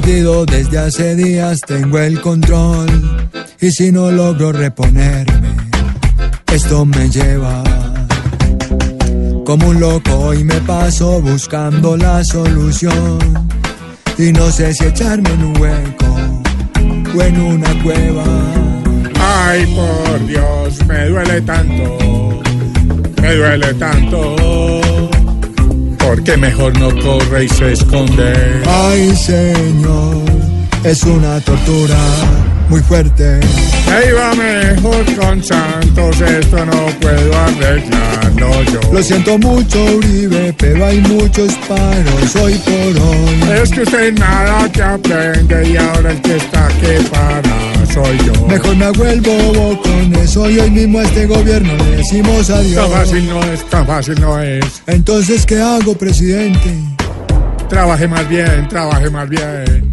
desde hace días, tengo el control. Y si no logro reponerme, esto me lleva como un loco y me paso buscando la solución. Y no sé si echarme en un hueco o en una cueva. Ay, por Dios, me duele tanto, me duele tanto. Porque mejor no corre y se esconde. Ay, Señor, es una tortura muy fuerte. Me iba mejor con Santos, esto no puedo arreglarlo yo. Lo siento mucho, Uribe, pero hay muchos paros hoy por hoy. Es que usted nada que aprende y ahora el que está que para soy yo. Mejor me hago el bobo con eso y hoy mismo a este gobierno le decimos adiós. Tan fácil no es, tan fácil no es. Entonces, ¿qué hago, presidente? Trabaje más bien, trabaje más bien.